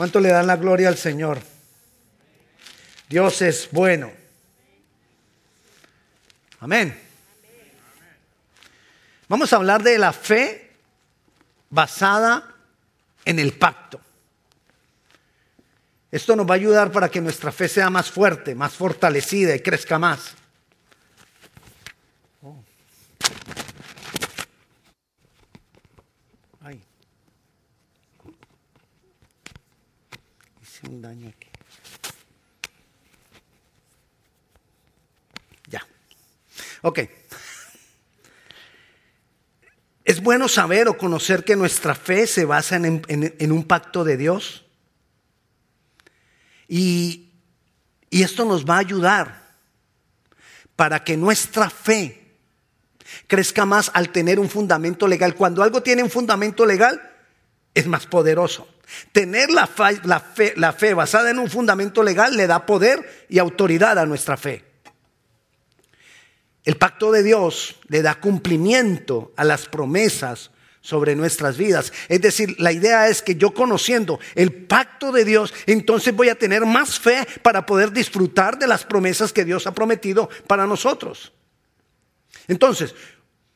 ¿Cuánto le dan la gloria al Señor? Dios es bueno. Amén. Vamos a hablar de la fe basada en el pacto. Esto nos va a ayudar para que nuestra fe sea más fuerte, más fortalecida y crezca más. Ay. Un daño aquí. Ya. Ok. Es bueno saber o conocer que nuestra fe se basa en, en- en un pacto de Dios. Y, y esto nos va a ayudar para que nuestra fe crezca más al tener un fundamento legal. Cuando algo tiene un fundamento legal, es más poderoso. Tener la, fe, basada en un fundamento legal le da poder y autoridad a nuestra fe. El pacto de Dios le da cumplimiento a las promesas sobre nuestras vidas. Es decir, la idea es que yo conociendo el pacto de Dios, entonces voy a tener más fe para poder disfrutar de las promesas que Dios ha prometido para nosotros. Entonces,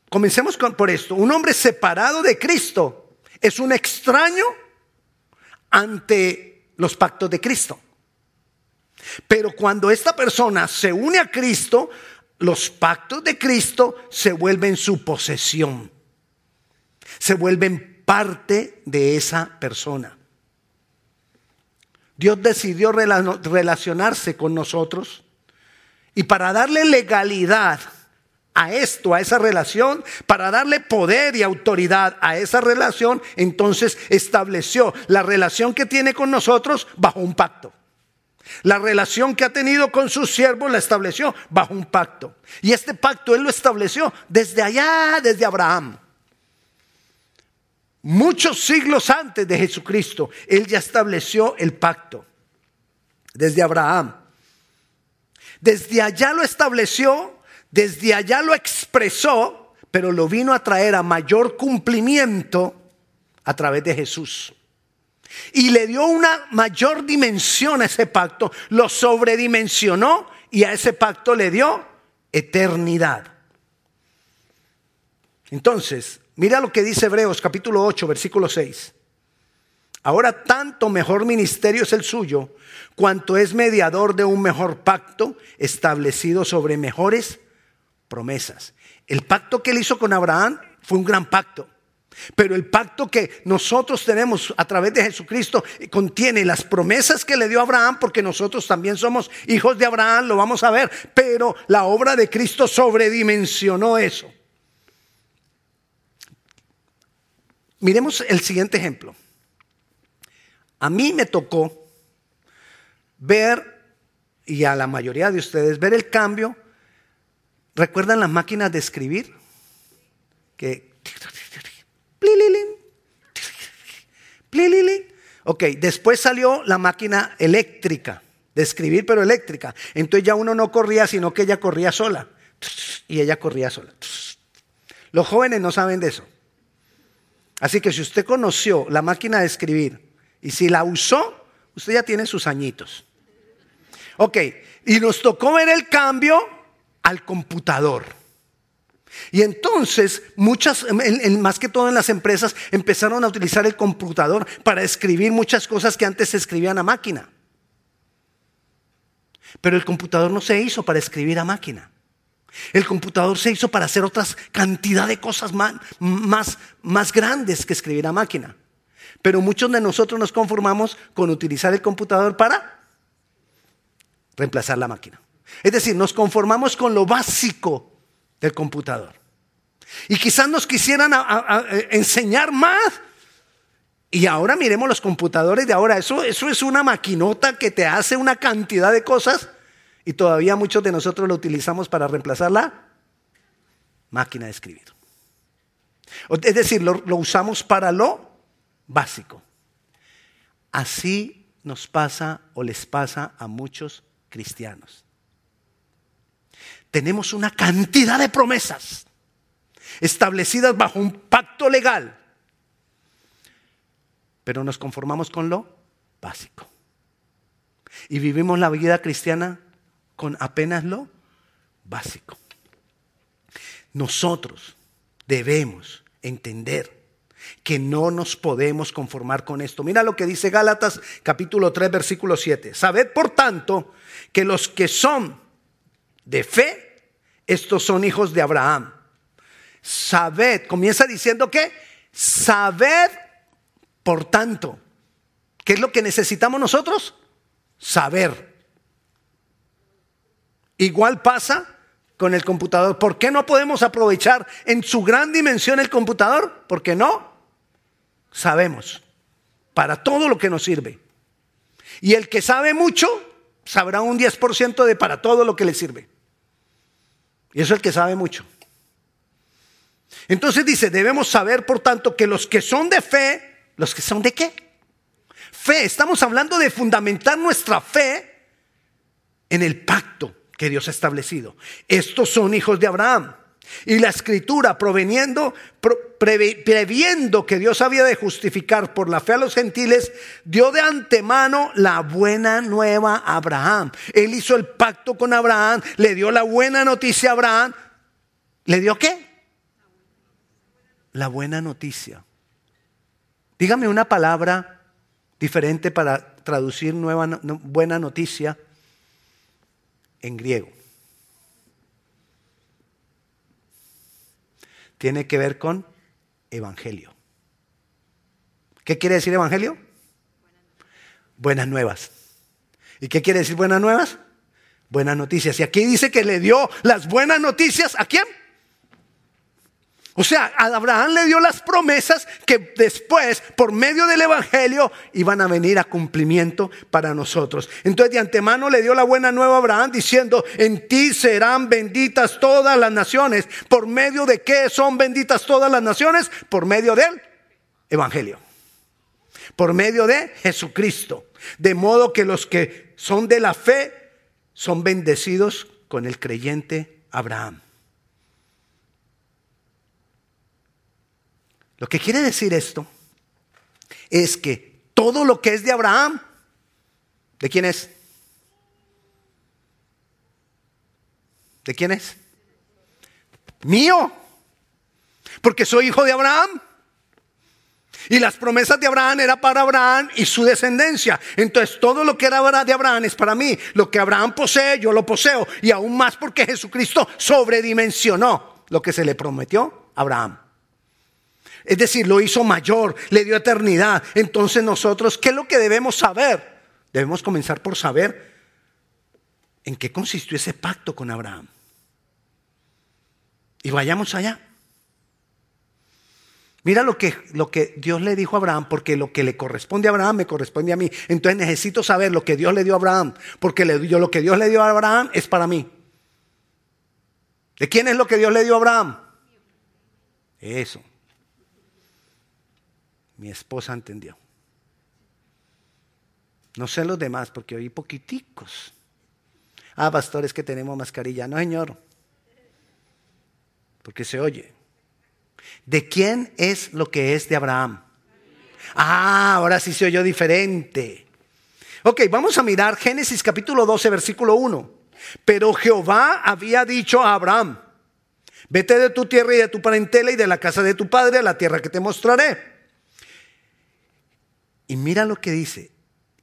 comencemos por esto. Un hombre separado de Cristo es un extraño ante los pactos de Cristo. Pero cuando esta persona se une a Cristo, los pactos de Cristo se vuelven su posesión. Se vuelven parte de esa persona. Dios decidió rela- relacionarse con nosotros y para darle legalidad a esto, a esa relación, para darle poder y autoridad a esa relación, entonces estableció la relación que tiene con nosotros bajo un pacto. La relación que ha tenido con sus siervos la estableció bajo un pacto. Y este pacto él lo estableció desde allá, desde Abraham. Muchos siglos antes de Jesucristo, él ya estableció el pacto. Desde Abraham. Desde allá lo estableció, desde allá lo expresó, pero lo vino a traer a mayor cumplimiento a través de Jesús. Y le dio una mayor dimensión a ese pacto, lo sobredimensionó y a ese pacto le dio eternidad. Entonces, mira lo que dice Hebreos capítulo 8, versículo 6. Ahora tanto mejor ministerio es el suyo, cuanto es mediador de un mejor pacto establecido sobre mejores promesas. El pacto que él hizo con Abraham fue un gran pacto. Pero el pacto que nosotros tenemos a través de Jesucristo contiene las promesas que le dio Abraham, porque nosotros también somos hijos de Abraham, lo vamos a ver. Pero la obra de Cristo sobredimensionó eso. Miremos el siguiente ejemplo. A mí me tocó ver, y a la mayoría de ustedes, ver el cambio. ¿Recuerdan las máquinas de escribir? Que. Ok, después salió la máquina eléctrica, de escribir pero eléctrica. Entonces ya uno no corría, sino que ella corría sola. Y ella corría sola. Los jóvenes no saben de eso. Así que si usted conoció la máquina de escribir y si la usó, usted ya tiene sus añitos. Ok, y nos tocó ver el cambio al computador. Y entonces, muchas, más que todo en las empresas, empezaron a utilizar el computador para escribir muchas cosas que antes se escribían a máquina. Pero el computador no se hizo para escribir a máquina. El computador se hizo para hacer otras cantidad de cosas más, más grandes que escribir a máquina. Pero muchos de nosotros nos conformamos con utilizar el computador para reemplazar la máquina. Es decir, nos conformamos con lo básico del computador. Y quizás nos quisieran a enseñar más. Y ahora miremos los computadores de ahora. Eso, eso es una maquinota que te hace una cantidad de cosas y todavía muchos de nosotros lo utilizamos para reemplazar la máquina de escribir. Es decir, lo usamos para lo básico. Así nos pasa o les pasa a muchos cristianos. Tenemos una cantidad de promesas establecidas bajo un pacto legal, pero nos conformamos con lo básico. Y vivimos la vida cristiana con apenas lo básico. Nosotros debemos entender que no nos podemos conformar con esto. Mira lo que dice Gálatas capítulo 3 versículo 7. Sabed por tanto que los que son de fe, estos son hijos de Abraham. Sabed, comienza diciendo que sabed por tanto. ¿Qué es lo que necesitamos nosotros? Saber. Igual pasa con el computador. ¿Por qué no podemos aprovechar en su gran dimensión el computador? Porque no sabemos para todo lo que nos sirve. Y el que sabe mucho sabrá un 10% de para todo lo que le sirve. Y eso es el que sabe mucho. Entonces dice, debemos saber, por tanto, que los que son de fe, los que son de qué? Fe, estamos hablando de fundamentar nuestra fe en el pacto que Dios ha establecido. Estos son hijos de Abraham. Y la escritura proveniendo, previendo que Dios había de justificar por la fe a los gentiles, dio de antemano la buena nueva a Abraham. Él hizo el pacto con Abraham, le dio la buena noticia a Abraham. ¿Le dio qué? La buena noticia. Dígame una palabra diferente para traducir nueva, buena noticia en griego. Tiene que ver con evangelio. ¿Qué quiere decir evangelio? Buenas nuevas. ¿Y qué quiere decir buenas nuevas? Buenas noticias. Y aquí dice que le dio las buenas noticias a quién? O sea, a Abraham le dio las promesas que después, por medio del Evangelio, iban a venir a cumplimiento para nosotros. Entonces, de antemano le dio la buena nueva a Abraham diciendo, en ti serán benditas todas las naciones. ¿Por medio de qué son benditas todas las naciones? Por medio del Evangelio. Por medio de Jesucristo. De modo que los que son de la fe son bendecidos con el creyente Abraham. Lo que quiere decir esto es que todo lo que es de Abraham, ¿de quién es? ¿De quién es? Mío. Porque soy hijo de Abraham. Y las promesas de Abraham era para Abraham y su descendencia. Entonces todo lo que era de Abraham es para mí. Lo que Abraham posee, yo lo poseo. Y aún más porque Jesucristo sobredimensionó lo que se le prometió a Abraham. Es decir, lo hizo mayor, le dio eternidad. Entonces nosotros, ¿qué es lo que debemos saber? Debemos comenzar por saber en qué consistió ese pacto con Abraham. Y vayamos allá. Mira lo que, lo que Dios le dijo a Abraham, porque lo que le corresponde a Abraham me corresponde a mí. Entonces necesito saber lo que Dios le dio a Abraham, porque lo que Dios le dio a Abraham es para mí. ¿De quién es lo que Dios le dio a Abraham? Eso. Mi esposa entendió. No sé los demás porque oí poquiticos. Ah, pastores que tenemos mascarilla. No, señor. Porque se oye. ¿De quién es lo que es de Abraham? Ah, ahora sí se oyó diferente. Ok, vamos a mirar Génesis capítulo 12, versículo 1. Pero Jehová había dicho a Abraham, vete de tu tierra y de tu parentela y de la casa de tu padre a la tierra que te mostraré. Y mira lo que dice,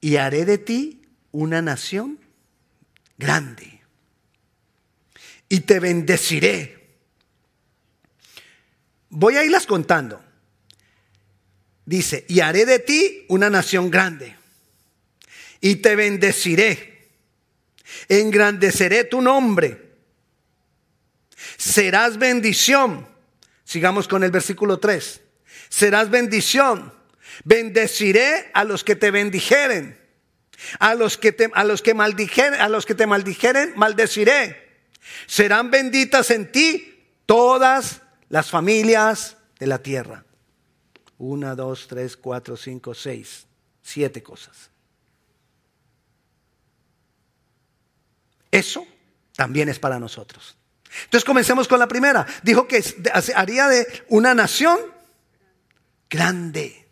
y haré de ti una nación grande. Y te bendeciré. Voy a irlas contando. Dice, y haré de ti una nación grande. Y te bendeciré. Engrandeceré tu nombre. Serás bendición. Sigamos con el versículo 3. Serás bendición Bendeciré a los que te bendijeren. A los que te, a los que maldijeren, a los que te maldijeren, maldeciré. Serán benditas en ti todas las familias de la tierra. Una, dos, tres, cuatro, cinco, seis, siete cosas. Eso también es para nosotros. Entonces comencemos con la primera. Dijo que haría de una nación grande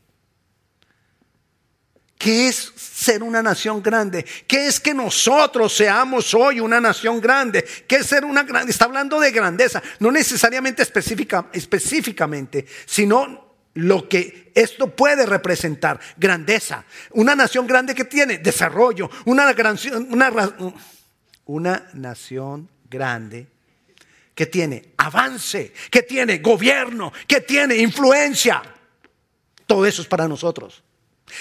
¿Qué es ser una nación grande? ¿Qué es que nosotros seamos hoy una nación grande? ¿Qué es ser una grande? Está hablando de grandeza, no necesariamente específica, específicamente, sino lo que esto puede representar, grandeza. Una nación grande que tiene desarrollo, una, una, una nación grande que tiene avance, que tiene gobierno, que tiene influencia. Todo eso es para nosotros.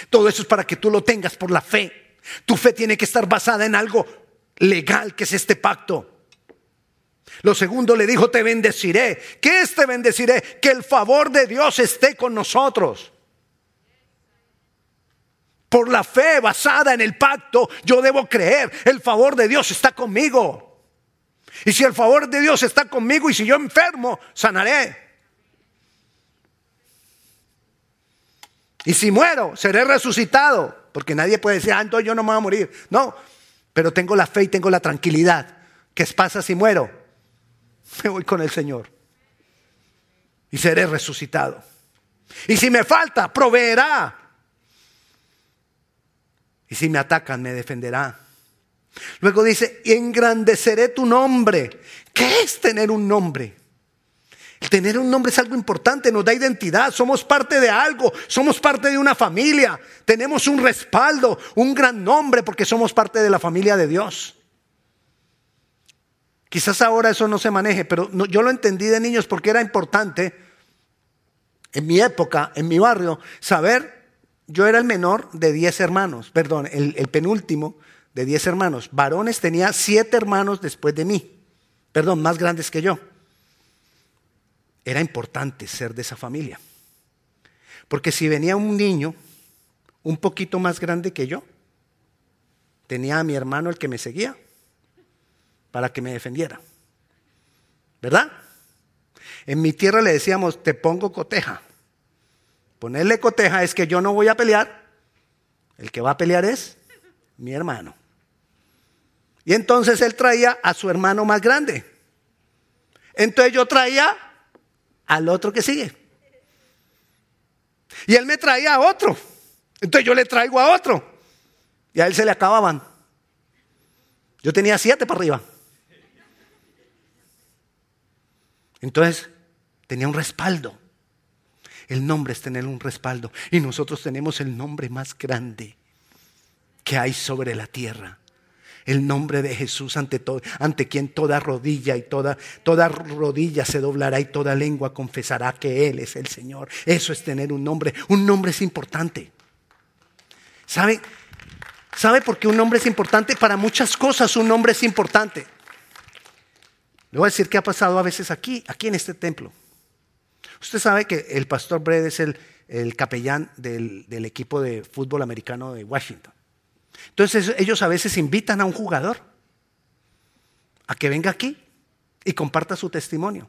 Todo eso es para que tú lo tengas por la fe. Tu fe tiene que estar basada en algo legal que es este pacto. Lo segundo le dijo, te bendeciré. ¿Qué es te bendeciré? Que el favor de Dios esté con nosotros. Por la fe basada en el pacto, yo debo creer, el favor de Dios está conmigo. Y si el favor de Dios está conmigo y si yo enfermo, sanaré. Y si muero, seré resucitado. Porque nadie puede decir, ah, entonces yo no me voy a morir. No, pero tengo la fe y tengo la tranquilidad. ¿Qué pasa si muero? Me voy con el Señor. Y seré resucitado. Y si me falta, proveerá. Y si me atacan, me defenderá. Luego dice, engrandeceré tu nombre. ¿Qué es tener un nombre? Tener un nombre es algo importante, nos da identidad, somos parte de algo, somos parte de una familia, tenemos un respaldo, un gran nombre porque somos parte de la familia de Dios. Quizás ahora eso no se maneje, pero yo lo entendí de niños porque era importante en mi época, en mi barrio, saber, yo era el menor de 10 hermanos, perdón, el, el penúltimo de 10 hermanos. Varones tenía 7 hermanos después de mí, perdón, más grandes que yo era importante ser de esa familia. Porque si venía un niño un poquito más grande que yo, tenía a mi hermano el que me seguía para que me defendiera. ¿Verdad? En mi tierra le decíamos, te pongo coteja. Ponerle coteja es que yo no voy a pelear, el que va a pelear es mi hermano. Y entonces él traía a su hermano más grande. Entonces yo traía al otro que sigue. Y él me traía a otro. Entonces yo le traigo a otro. Y a él se le acababan. Yo tenía siete para arriba. Entonces tenía un respaldo. El nombre es tener un respaldo. Y nosotros tenemos el nombre más grande que hay sobre la tierra el nombre de Jesús ante, todo, ante quien toda rodilla y toda, toda rodilla se doblará y toda lengua confesará que Él es el Señor. Eso es tener un nombre. Un nombre es importante. ¿Sabe? ¿Sabe por qué un nombre es importante? Para muchas cosas un nombre es importante. Le voy a decir qué ha pasado a veces aquí, aquí en este templo. Usted sabe que el pastor Brett es el, capellán del equipo de fútbol americano de Washington. Entonces ellos a veces invitan a un jugador a que venga aquí y comparta su testimonio.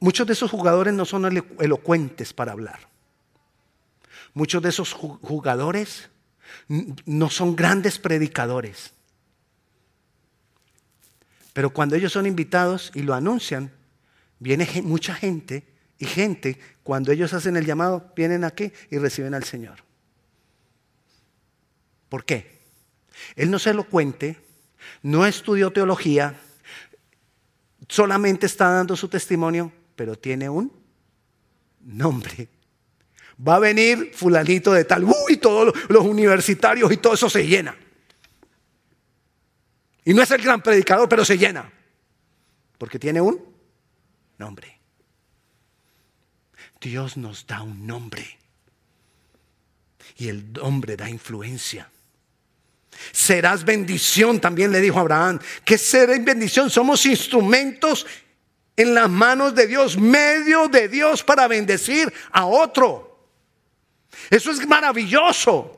Muchos de esos jugadores no son elocuentes para hablar. Muchos de esos jugadores no son grandes predicadores. Pero cuando ellos son invitados y lo anuncian, viene mucha gente y gente, cuando ellos hacen el llamado, vienen aquí y reciben al Señor. ¿Por qué? Él no se lo cuente, no estudió teología, solamente está dando su testimonio, pero tiene un nombre. Va a venir fulanito de tal, uy, todos los universitarios y todo eso se llena. Y no es el gran predicador, pero se llena. Porque tiene un nombre. Dios nos da un nombre. Y el nombre da influencia. Serás bendición, también le dijo Abraham. Que será bendición? Somos instrumentos en las manos de Dios, medio de Dios para bendecir a otro. Eso es maravilloso.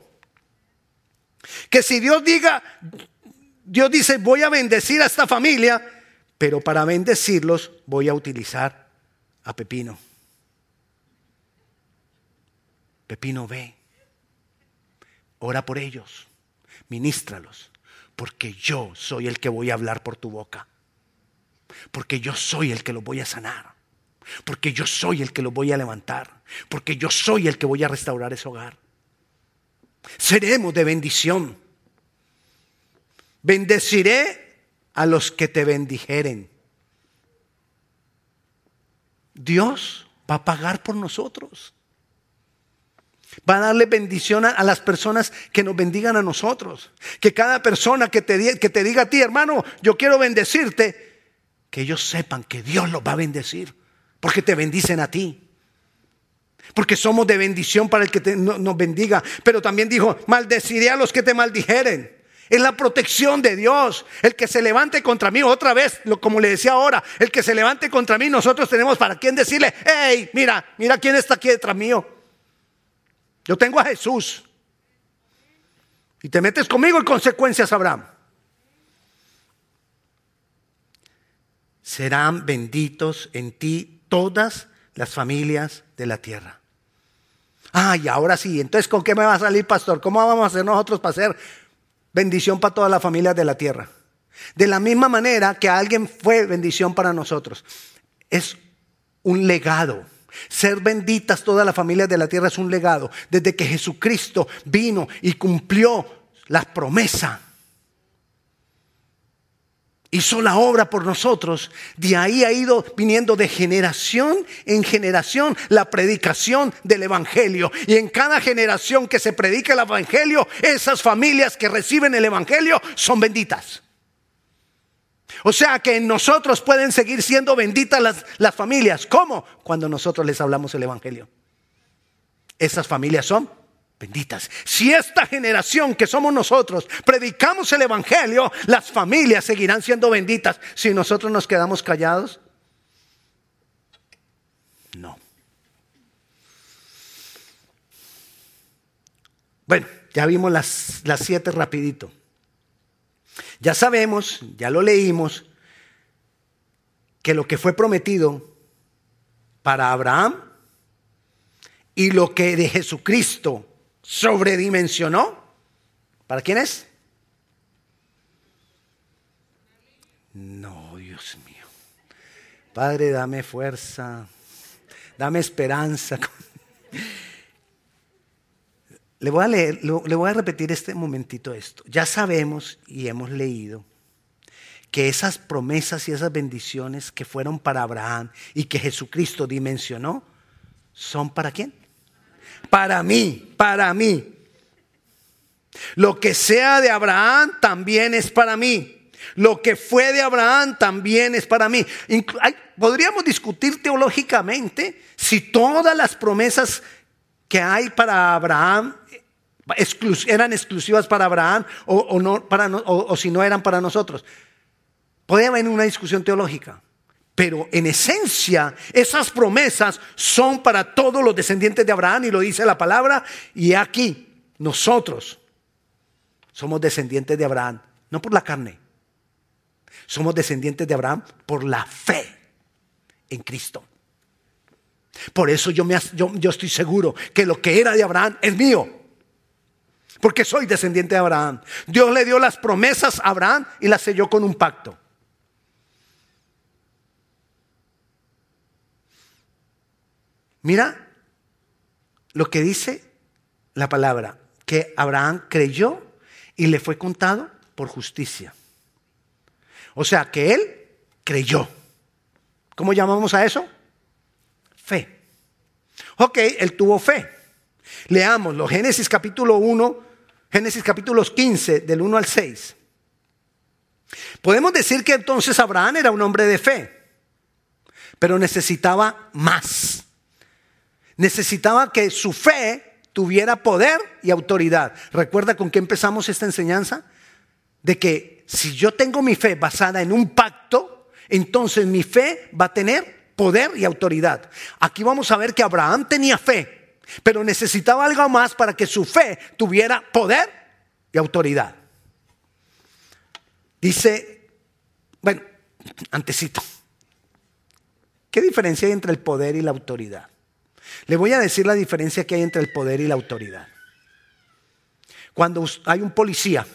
Que si Dios diga, Dios dice, voy a bendecir a esta familia, pero para bendecirlos voy a utilizar a Pepino. Pepino ve, ora por ellos ministralos, porque yo soy el que voy a hablar por tu boca, porque yo soy el que los voy a sanar. porque yo soy el que los voy a levantar, porque yo soy el que voy a restaurar ese hogar. Seremos de bendición. Bendeciré a los que te bendijeren. Dios va a pagar por nosotros. Va a darle bendición a, las personas que nos bendigan a nosotros. Que cada persona que te, diga a ti, hermano, yo quiero bendecirte, que ellos sepan que Dios los va a bendecir. Porque te bendicen a ti. Porque somos de bendición para el que nos bendiga. Pero también dijo, maldeciré a los que te maldijeren. Es la protección de Dios. El que se levante contra mí, otra vez, como le decía ahora, el que se levante contra mí, nosotros tenemos para quien decirle, hey, mira, mira quién está aquí detrás mío. Yo tengo a Jesús. Y te metes conmigo y consecuencias habrá. Serán benditos en ti todas las familias de la tierra. Ay, ahora sí, entonces ¿con qué me va a salir, pastor? ¿Cómo vamos a hacer nosotros para hacer bendición para todas las familias de la tierra? De la misma manera que alguien fue bendición para nosotros. Es un legado. Ser benditas todas las familias de la tierra es un legado. Desde que Jesucristo vino y cumplió la promesa. Hizo la obra por nosotros. De ahí ha ido viniendo de generación en generación la predicación del Evangelio. Y en cada generación que se predica el Evangelio, esas familias que reciben el Evangelio son benditas. O sea que en nosotros pueden seguir siendo benditas las, las familias. ¿Cómo? Cuando nosotros les hablamos el Evangelio. Esas familias son benditas. Si esta generación que somos nosotros predicamos el Evangelio, las familias seguirán siendo benditas. Si nosotros nos quedamos callados, no. Bueno, ya vimos las, las siete rapidito. Ya sabemos, ya lo leímos, que lo que fue prometido para Abraham y lo que de Jesucristo sobredimensionó, ¿para quién es? No, Dios mío. Padre, dame fuerza, dame esperanza. Le voy a leer, le voy a repetir este momentito esto. Ya sabemos y hemos leído que esas promesas y esas bendiciones que fueron para Abraham y que Jesucristo dimensionó, son para quién? Para mí, para mí. Lo que sea de Abraham también es para mí. Lo que fue de Abraham también es para mí. Podríamos discutir teológicamente si todas las promesas que hay para Abraham eran exclusivas para Abraham o, no, para o, si no eran para nosotros. Podría haber una discusión teológica, pero en esencia esas promesas son para todos los descendientes de Abraham y lo dice la palabra y aquí nosotros somos descendientes de Abraham, no por la carne, somos descendientes de Abraham por la fe en Cristo. Por eso yo, me, yo estoy seguro que lo que era de Abraham es mío porque soy descendiente de Abraham. Dios le dio las promesas a Abraham y las selló con un pacto. Mira lo que dice la palabra, que Abraham creyó y le fue contado por justicia. O sea, que él creyó. ¿Cómo llamamos a eso? Fe. Ok, él tuvo fe. Leamos los Génesis capítulo 1, Génesis capítulos 15, del 1 al 6. Podemos decir que entonces Abraham era un hombre de fe, pero necesitaba más. Necesitaba que su fe tuviera poder y autoridad. ¿Recuerda con qué empezamos esta enseñanza? De que si yo tengo mi fe basada en un pacto, entonces mi fe va a tener poder y autoridad. Aquí vamos a ver que Abraham tenía fe, pero necesitaba algo más para que su fe tuviera poder y autoridad. Dice, bueno, antecito, ¿qué diferencia hay entre el poder y la autoridad? Le voy a decir la diferencia que hay entre el poder y la autoridad. Cuando hay un policía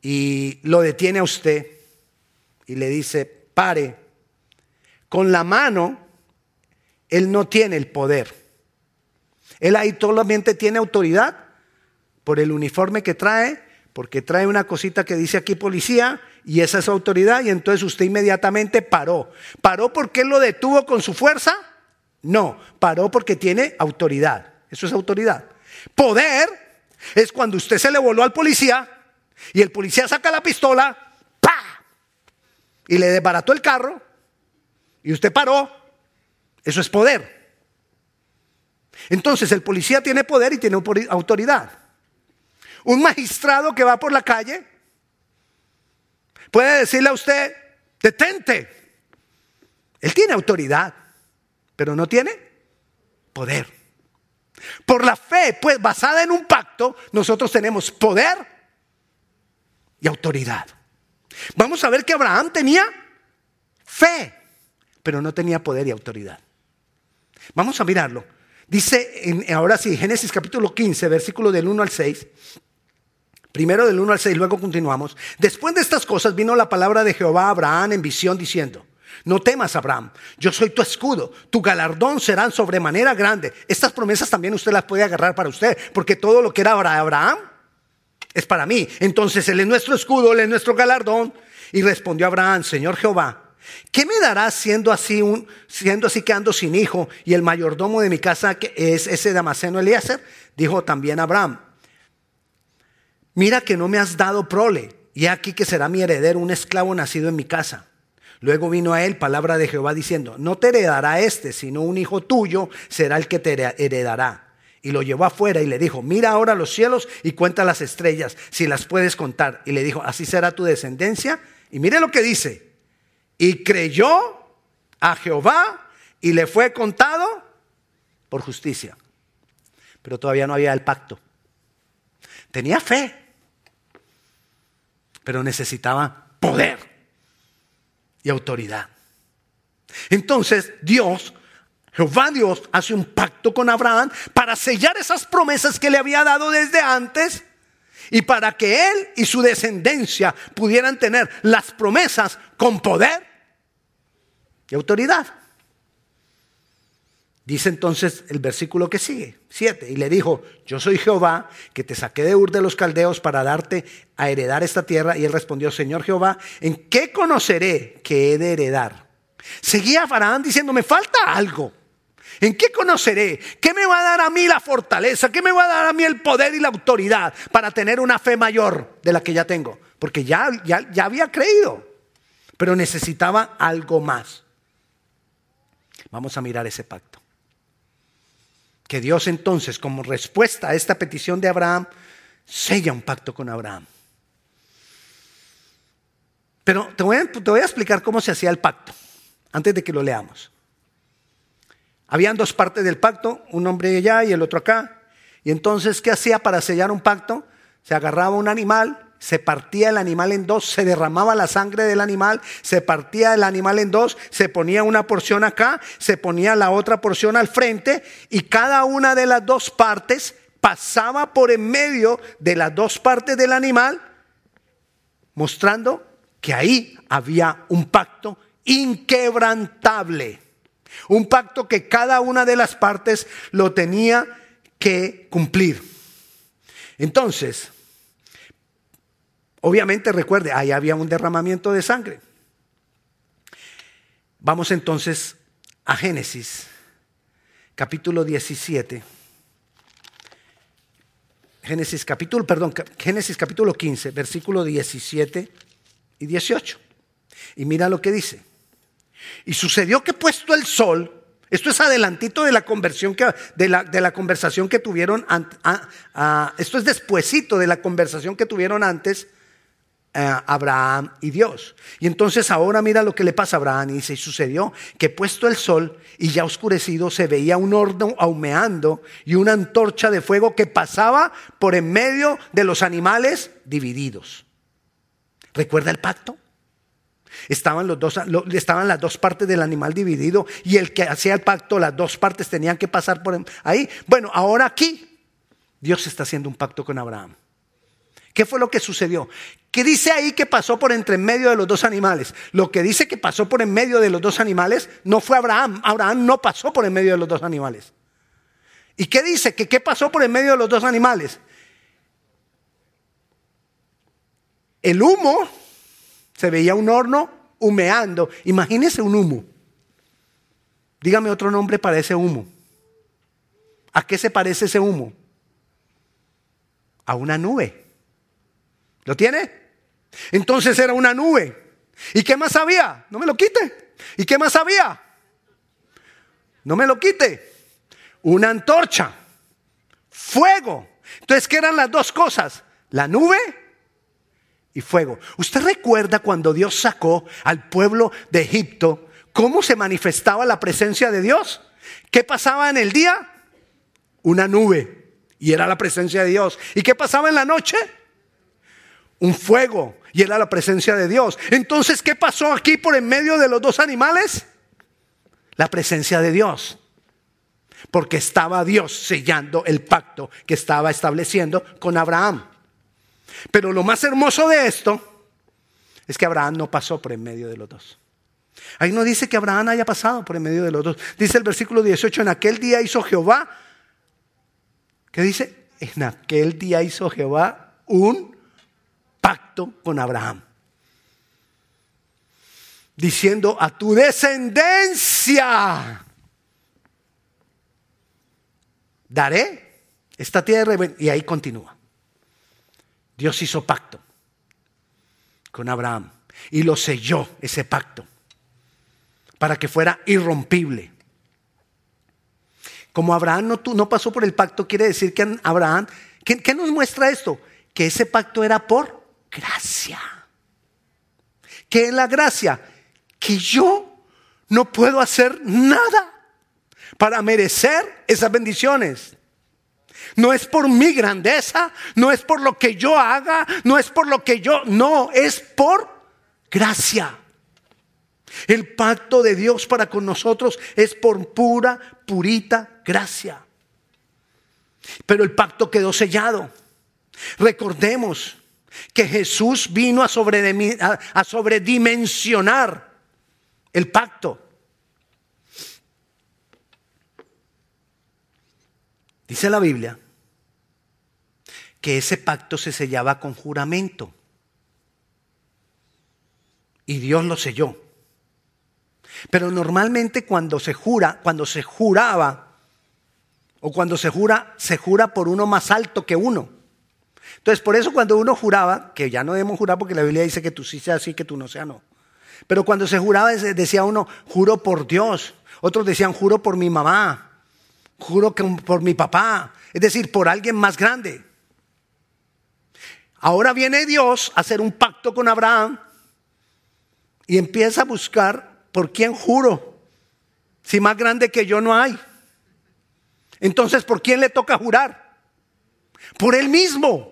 y lo detiene a usted y le dice, pare, con la mano, él no tiene el poder. Él ahí solamente tiene autoridad por el uniforme que trae, porque trae una cosita que dice aquí policía y esa es autoridad y entonces usted inmediatamente paró. ¿Paró porque él lo detuvo con su fuerza? No, paró porque tiene autoridad. Eso es autoridad. Poder es cuando usted se le voló al policía y el policía saca la pistola, ¡pa! Y le desbarató el carro y usted paró. Eso es poder. Entonces el policía tiene poder y tiene autoridad. Un magistrado que va por la calle puede decirle a usted, detente. Él tiene autoridad, pero no tiene poder. Por la fe, pues basada en un pacto, nosotros tenemos poder y autoridad. Vamos a ver que Abraham tenía fe, pero no tenía poder y autoridad. Vamos a mirarlo. Dice en, ahora sí, Génesis capítulo 15, versículo del 1 al 6. Primero del 1 al 6, luego continuamos. Después de estas cosas vino la palabra de Jehová a Abraham en visión diciendo, no temas, Abraham, yo soy tu escudo, tu galardón será sobremanera grande. Estas promesas también usted las puede agarrar para usted, porque todo lo que era Abraham es para mí. Entonces Él es nuestro escudo, Él es nuestro galardón. Y respondió Abraham, Señor Jehová, ¿qué me darás siendo así, un, siendo así que ando sin hijo y el mayordomo de mi casa que es ese Damaseno Eliezer? Dijo también Abraham, mira que no me has dado prole, y aquí que será mi heredero un esclavo nacido en mi casa. Luego vino a él palabra de Jehová diciendo, no te heredará este, sino un hijo tuyo será el que te heredará. Y lo llevó afuera y le dijo, mira ahora los cielos y cuenta las estrellas, si las puedes contar. Y le dijo, así será tu descendencia. Y mire lo que dice. Y creyó a Jehová y le fue contado por justicia. Pero todavía no había el pacto. Tenía fe, pero necesitaba poder y autoridad. Entonces Dios, Jehová Dios, hace un pacto con Abraham para sellar esas promesas que le había dado desde antes y para que él y su descendencia pudieran tener las promesas con poder y autoridad. Dice entonces el versículo que sigue, 7, y le dijo, yo soy Jehová, que te saqué de Ur de los Caldeos para darte a heredar esta tierra. Y él respondió, Señor Jehová, ¿en qué conoceré que he de heredar? Seguía Faraón diciendo, me falta algo. ¿En qué conoceré? ¿Qué me va a dar a mí la fortaleza? ¿Qué me va a dar a mí el poder y la autoridad para tener una fe mayor de la que ya tengo? Porque ya, ya, ya había creído, pero necesitaba algo más. Vamos a mirar ese pacto que Dios entonces, como respuesta a esta petición de Abraham, sella un pacto con Abraham. Pero te voy, a, explicar cómo se hacía el pacto, antes de que lo leamos. Habían dos partes del pacto, un hombre allá y el otro acá. Y entonces, ¿qué hacía para sellar un pacto? Se agarraba un animal se partía el animal en dos, se derramaba la sangre del animal, se partía el animal en dos, se ponía una porción acá, se ponía la otra porción al frente y cada una de las dos partes pasaba por en medio de las dos partes del animal, mostrando que ahí había un pacto inquebrantable, un pacto que cada una de las partes lo tenía que cumplir. Entonces, Obviamente recuerde, ahí había un derramamiento de sangre. Vamos entonces a Génesis, capítulo 17. Génesis capítulo, perdón, Génesis capítulo 15, versículo 17 y 18. Y mira lo que dice. Y sucedió que puesto el sol, esto es adelantito de la conversión que, de, la, de la conversación que tuvieron, esto es despuesito de la conversación que tuvieron antes Abraham y Dios. Y entonces ahora mira lo que le pasa a Abraham y dice, y sucedió que puesto el sol y ya oscurecido se veía un horno ahumeando y una antorcha de fuego que pasaba por en medio de los animales divididos. ¿Recuerda el pacto? Estaban, los dos, estaban las dos partes del animal dividido y el que hacía el pacto, las dos partes tenían que pasar por ahí. Bueno, ahora aquí Dios está haciendo un pacto con Abraham ¿Qué fue lo que sucedió? ¿Qué dice ahí que pasó por entre medio de los dos animales? Lo que dice que pasó por en medio de los dos animales no fue Abraham. Abraham no pasó por en medio de los dos animales. ¿Y qué dice? ¿Que qué pasó por en medio de los dos animales? El humo, se veía un horno humeando. Imagínese un humo. Dígame otro nombre para ese humo. ¿A qué se parece ese humo? A una nube. ¿Lo tiene? Entonces era una nube. ¿Y qué más había? No me lo quite. ¿Y qué más había? No me lo quite. Una antorcha. Fuego. Entonces, ¿qué eran las dos cosas? La nube y fuego. ¿Usted recuerda cuando Dios sacó al pueblo de Egipto? ¿Cómo se manifestaba la presencia de Dios? ¿Qué pasaba en el día? Una nube. Y era la presencia de Dios. ¿Y qué pasaba en la noche? Un fuego. Y era la presencia de Dios. Entonces, ¿qué pasó aquí por en medio de los dos animales? La presencia de Dios. Porque estaba Dios sellando el pacto que estaba estableciendo con Abraham. Pero lo más hermoso de esto es que Abraham no pasó por en medio de los dos. Ahí no dice que Abraham haya pasado por en medio de los dos. Dice el versículo 18, en aquel día hizo Jehová, ¿qué dice? En aquel día hizo Jehová un pacto con Abraham. Diciendo a tu descendencia, daré esta tierra. Y ahí continúa. Dios hizo pacto con Abraham y lo selló ese pacto para que fuera irrompible. Como Abraham no, pasó por el pacto, quiere decir que Abraham, ¿qué, ¿qué nos muestra esto? Que ese pacto era por gracia. ¿Qué es la gracia? Que yo no puedo hacer nada para merecer esas bendiciones. No es por mi grandeza, no es por lo que yo haga, no es por lo que yo, no, es por gracia. El pacto de Dios para con nosotros es por pura, purita gracia. Pero el pacto quedó sellado. Recordemos que Jesús vino a, sobredimensionar el pacto. Dice la Biblia que ese pacto se sellaba con juramento. Y Dios lo selló. Pero normalmente cuando se jura, cuando se juraba, o cuando se jura, se jura por uno más alto que uno. Entonces, por eso cuando uno juraba, que ya no debemos jurar porque la Biblia dice que tú sí seas así, que tú no seas no. Pero cuando se juraba, decía uno, juro por Dios. Otros decían, juro por mi mamá juro por mi papá, es decir, por alguien más grande. Ahora viene Dios a hacer un pacto con Abraham y empieza a buscar por quién juro, si más grande que yo no hay. Entonces, ¿por quién le toca jurar? Por él mismo.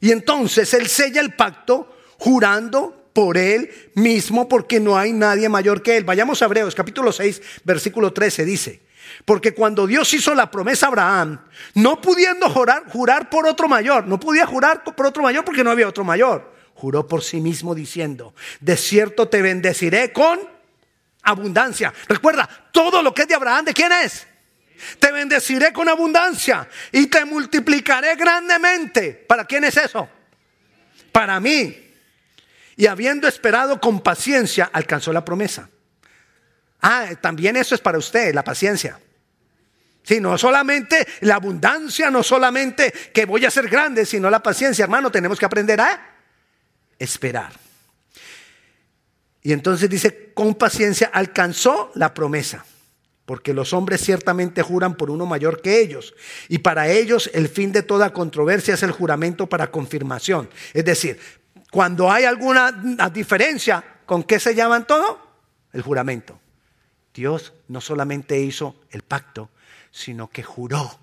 Y entonces él sella el pacto jurando por él mismo porque no hay nadie mayor que él. Vayamos a Hebreos capítulo 6, versículo 13 dice, porque cuando Dios hizo la promesa a Abraham, no pudiendo jurar, jurar por otro mayor, no podía jurar por otro mayor porque no había otro mayor, juró por sí mismo diciendo, de cierto te bendeciré con abundancia. Recuerda, todo lo que es de Abraham, ¿de quién es? Te bendeciré con abundancia y te multiplicaré grandemente. ¿Para quién es eso? Para mí. Y habiendo esperado con paciencia, alcanzó la promesa. Ah, también eso es para usted, la paciencia. Sí, no solamente la abundancia, no solamente que voy a ser grande, sino la paciencia, hermano, tenemos que aprender a esperar. Y entonces dice, con paciencia alcanzó la promesa, porque los hombres ciertamente juran por uno mayor que ellos, y para ellos el fin de toda controversia es el juramento para confirmación. Es decir, cuando hay alguna diferencia, ¿con qué se llaman todo? El juramento. Dios no solamente hizo el pacto, sino que juró.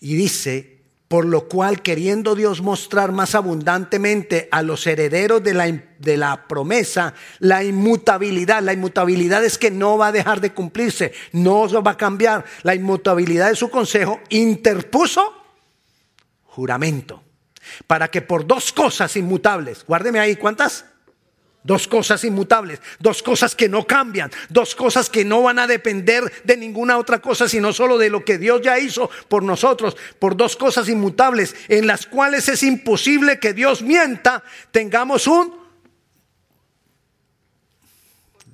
Y dice Por lo cual, queriendo Dios mostrar más abundantemente a los herederos de la, de la, promesa la inmutabilidad, la inmutabilidad es que no va a dejar de cumplirse, no va a cambiar, la inmutabilidad de su consejo, interpuso juramento, para que por dos cosas inmutables, guárdeme ahí, ¿cuántas? Dos cosas inmutables, dos cosas que no cambian, dos cosas que no van a depender de ninguna otra cosa, sino solo de lo que Dios ya hizo por nosotros, por dos cosas inmutables, en las cuales es imposible que Dios mienta, tengamos un,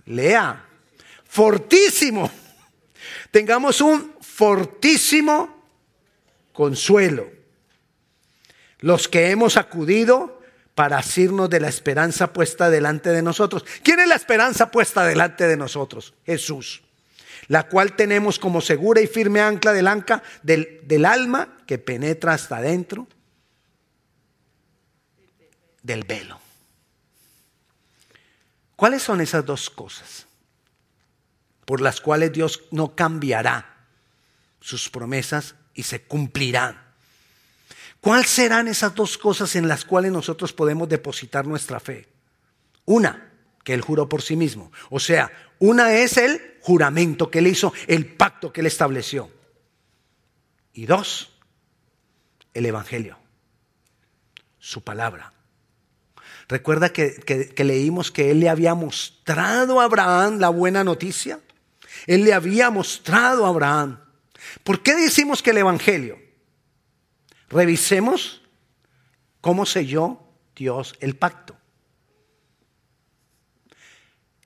lea, fortísimo, tengamos un fortísimo consuelo. Los que hemos acudido para asirnos de la esperanza puesta delante de nosotros. ¿Quién es la esperanza puesta delante de nosotros? Jesús, la cual tenemos como segura y firme ancla del, anca, del, del alma que penetra hasta adentro del velo. ¿Cuáles son esas dos cosas por las cuales Dios no cambiará sus promesas y se cumplirán? ¿Cuáles serán esas dos cosas en las cuales nosotros podemos depositar nuestra fe? Una, que Él juró por sí mismo. O sea, una es el juramento que Él hizo, el pacto que Él estableció. Y dos, el Evangelio, su palabra. Recuerda que, que, leímos que Él le había mostrado a Abraham la buena noticia. Él le había mostrado a Abraham. ¿Por qué decimos que el Evangelio? Revisemos cómo selló Dios el pacto.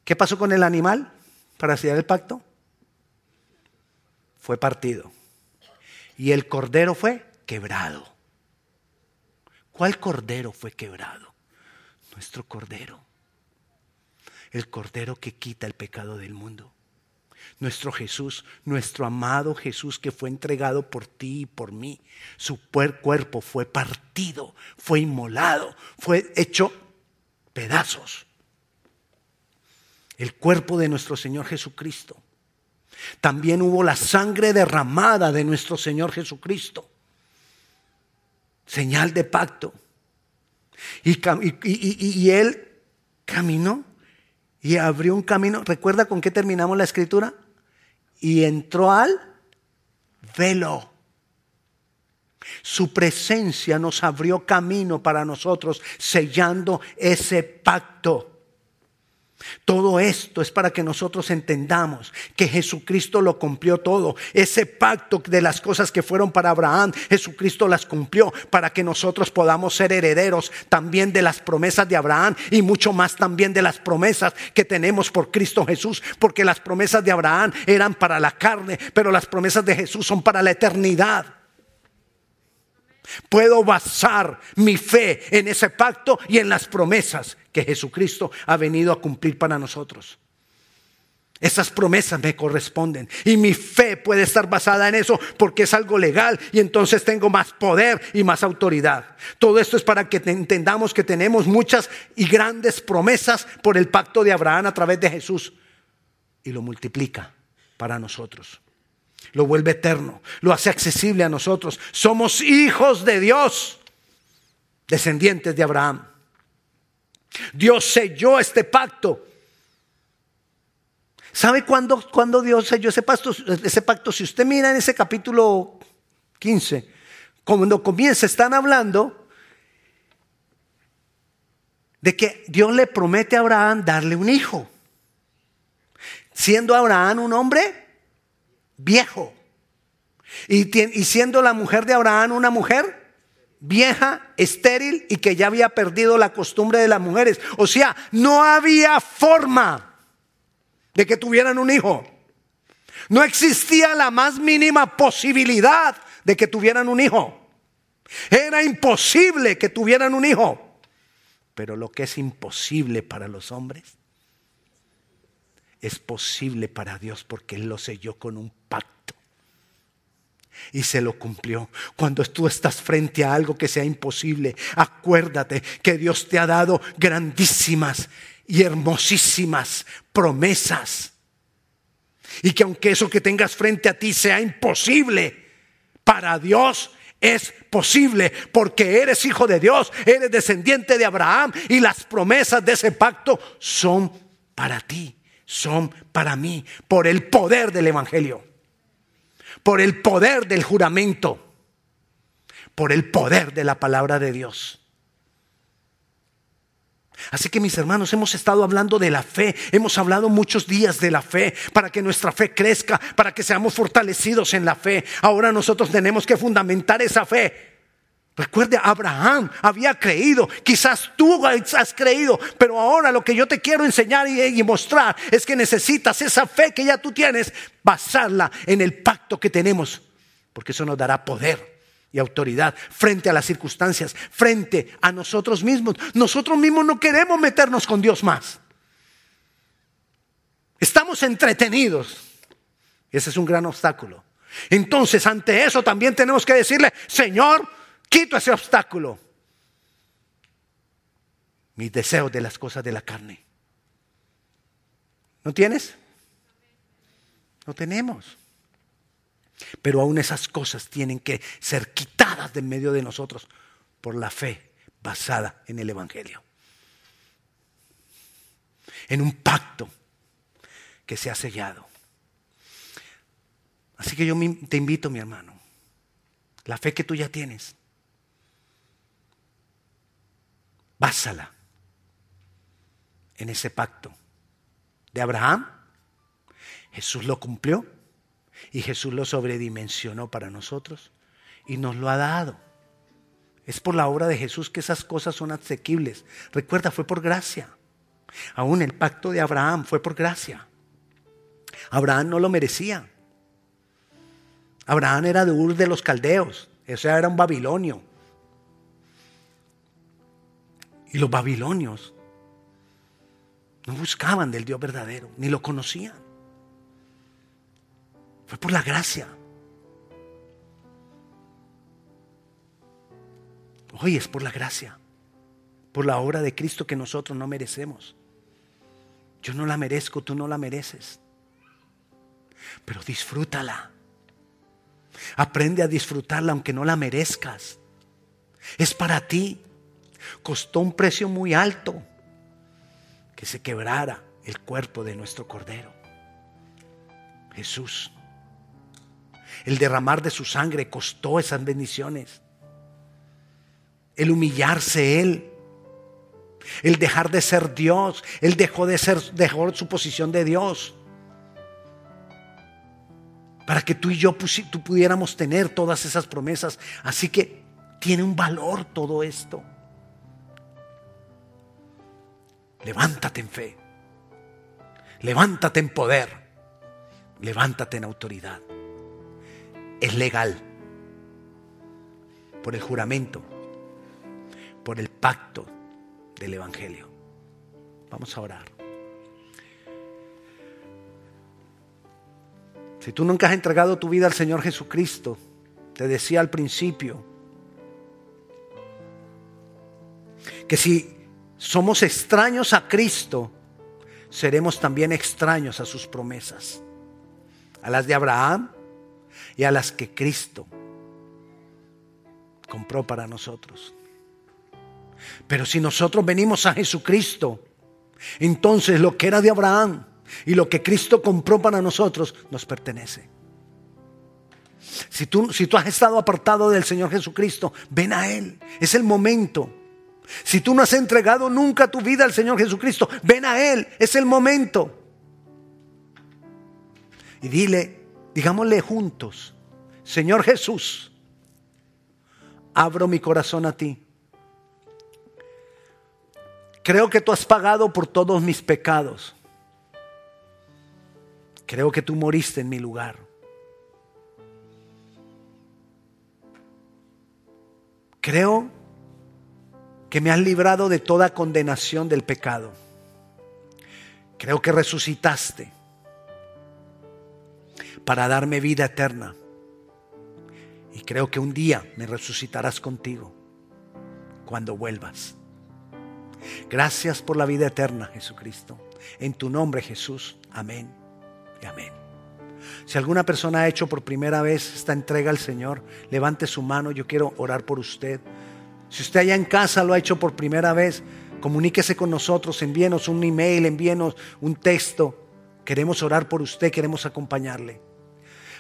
¿Qué pasó con el animal para sellar el pacto? Fue partido. Y el cordero fue quebrado. ¿Cuál cordero fue quebrado? Nuestro cordero. El cordero que quita el pecado del mundo nuestro Jesús, nuestro amado Jesús que fue entregado por ti y por mí. Su cuerpo fue partido, fue inmolado, fue hecho pedazos. El cuerpo de nuestro Señor Jesucristo. También hubo la sangre derramada de nuestro Señor Jesucristo. Señal de pacto. Y, y Él caminó y abrió un camino. ¿Recuerda con qué terminamos la escritura? y entró al velo. Su presencia nos abrió camino para nosotros, sellando ese pacto. Todo esto es para que nosotros entendamos que Jesucristo lo cumplió todo. Ese pacto de las cosas que fueron para Abraham, Jesucristo las cumplió para que nosotros podamos ser herederos también de las promesas de Abraham y mucho más también de las promesas que tenemos por Cristo Jesús. Porque las promesas de Abraham eran para la carne, pero las promesas de Jesús son para la eternidad. Puedo basar mi fe en ese pacto y en las promesas que Jesucristo ha venido a cumplir para nosotros. Esas promesas me corresponden y mi fe puede estar basada en eso porque es algo legal y entonces tengo más poder y más autoridad. Todo esto es para que entendamos que tenemos muchas y grandes promesas por el pacto de Abraham a través de Jesús y lo multiplica para nosotros lo vuelve eterno, lo hace accesible a nosotros. Somos hijos de Dios, descendientes de Abraham. Dios selló este pacto. ¿Sabe cuándo, Dios selló ese pacto, ese pacto? Si usted mira en ese capítulo 15, cuando comienza, están hablando de que Dios le promete a Abraham darle un hijo. Siendo Abraham un hombre viejo. Y, siendo la mujer de Abraham una mujer vieja, estéril y que ya había perdido la costumbre de las mujeres. O sea, no había forma de que tuvieran un hijo. No existía la más mínima posibilidad de que tuvieran un hijo. Era imposible que tuvieran un hijo. Pero lo que es imposible para los hombres es posible para Dios porque Él lo selló con un pacto. Y se lo cumplió. Cuando tú estás frente a algo que sea imposible, acuérdate que Dios te ha dado grandísimas y hermosísimas promesas. Y que aunque eso que tengas frente a ti sea imposible, para Dios es posible porque eres hijo de Dios, eres descendiente de Abraham y las promesas de ese pacto son para ti, son para mí, por el poder del Evangelio, por el poder del juramento, por el poder de la palabra de Dios. Así que mis hermanos, hemos estado hablando de la fe, hemos hablado muchos días de la fe, para que nuestra fe crezca, para que seamos fortalecidos en la fe. Ahora nosotros tenemos que fundamentar esa fe. Recuerde, Abraham había creído, quizás tú has creído, pero ahora lo que yo te quiero enseñar y, mostrar es que necesitas esa fe que ya tú tienes, basarla en el pacto que tenemos, porque eso nos dará poder y autoridad frente a las circunstancias, frente a nosotros mismos. Nosotros mismos no queremos meternos con Dios más. Estamos entretenidos. Ese es un gran obstáculo. Entonces, ante eso también tenemos que decirle, Señor, quito ese obstáculo. Mis deseos de las cosas de la carne. ¿No tienes? No tenemos. Pero aún esas cosas tienen que ser quitadas de en medio de nosotros por la fe basada en el Evangelio. En un pacto que se ha sellado. Así que yo te invito, mi hermano, la fe que tú ya tienes, básala en ese pacto de Abraham. Jesús lo cumplió y Jesús lo sobredimensionó para nosotros y nos lo ha dado. Es por la obra de Jesús que esas cosas son asequibles. Recuerda, fue por gracia. Aún el pacto de Abraham fue por gracia. Abraham no lo merecía. Abraham era de Ur de los Caldeos, o sea, era un babilonio. Y los babilonios no buscaban del Dios verdadero, ni lo conocían. Fue por la gracia. Hoy es por la gracia, por la obra de Cristo que nosotros no merecemos. Yo no la merezco, tú no la mereces. Pero disfrútala. Aprende a disfrutarla aunque no la merezcas. Es para ti. Costó un precio muy alto que se quebrara el cuerpo de nuestro Cordero. Jesús. El derramar de su sangre costó esas bendiciones. El humillarse Él. El dejar de ser Dios. Él dejó de ser, dejó su posición de Dios. Para que tú y yo tú pudiéramos tener todas esas promesas. Así que tiene un valor todo esto. Levántate en fe. Levántate en poder. Levántate en autoridad es legal por el juramento, por el pacto del Evangelio. Vamos a orar. Si tú nunca has entregado tu vida al Señor Jesucristo, te decía al principio que si somos extraños a Cristo, seremos también extraños a sus promesas, a las de Abraham, y a las que Cristo compró para nosotros. Pero si nosotros venimos a Jesucristo, entonces lo que era de Abraham y lo que Cristo compró para nosotros nos pertenece. Si tú, si tú has estado apartado del Señor Jesucristo, ven a Él. Es el momento. Si tú no has entregado nunca tu vida al Señor Jesucristo, ven a Él. Es el momento. Y dile, Digámosle juntos, Señor Jesús, abro mi corazón a ti. Creo que tú has pagado por todos mis pecados. Creo que tú moriste en mi lugar. Creo que me has librado de toda condenación del pecado. Creo que resucitaste para darme vida eterna. Y creo que un día me resucitarás contigo cuando vuelvas. Gracias por la vida eterna, Jesucristo. En tu nombre, Jesús. Amén y amén. Si alguna persona ha hecho por primera vez esta entrega al Señor, levante su mano, yo quiero orar por usted. Si usted allá en casa lo ha hecho por primera vez, comuníquese con nosotros, envíenos un email, envíenos un texto. Queremos orar por usted, queremos acompañarle.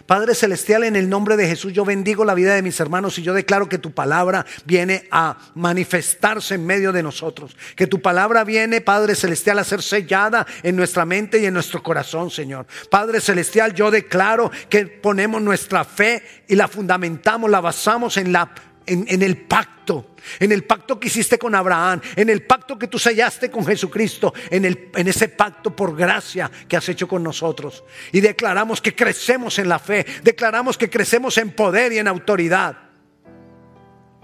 Padre Celestial, en el nombre de Jesús yo bendigo la vida de mis hermanos y yo declaro que tu palabra viene a manifestarse en medio de nosotros. Que tu palabra viene, Padre Celestial, a ser sellada en nuestra mente y en nuestro corazón, Señor. Padre Celestial, yo declaro que ponemos nuestra fe y la fundamentamos, la basamos en la en, el pacto, en el pacto que hiciste con Abraham, en el pacto que tú sellaste con Jesucristo, en, el, en ese pacto por gracia que has hecho con nosotros. Y declaramos que crecemos en la fe, declaramos que crecemos en poder y en autoridad.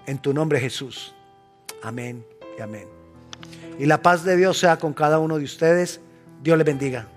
En tu nombre Jesús. Amén y amén. Y la paz de Dios sea con cada uno de ustedes. Dios le bendiga.